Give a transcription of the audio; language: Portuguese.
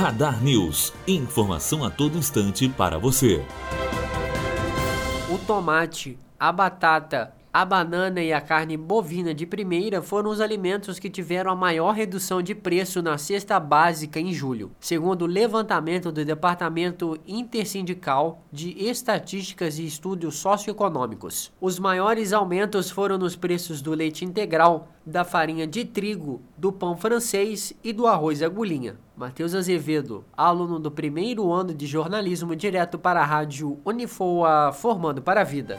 Radar News. Informação a todo instante para você. O tomate, a batata, a banana e a carne bovina de primeira foram os alimentos que tiveram a maior redução de preço na cesta básica em julho, segundo o levantamento do Departamento Intersindical de Estatísticas e Estudos Socioeconômicos. Os maiores aumentos foram nos preços do leite integral, da farinha de trigo, do pão francês e do arroz agulhinha. Matheus Azevedo, aluno do primeiro ano de jornalismo direto para a rádio Unifoa, formando para a vida.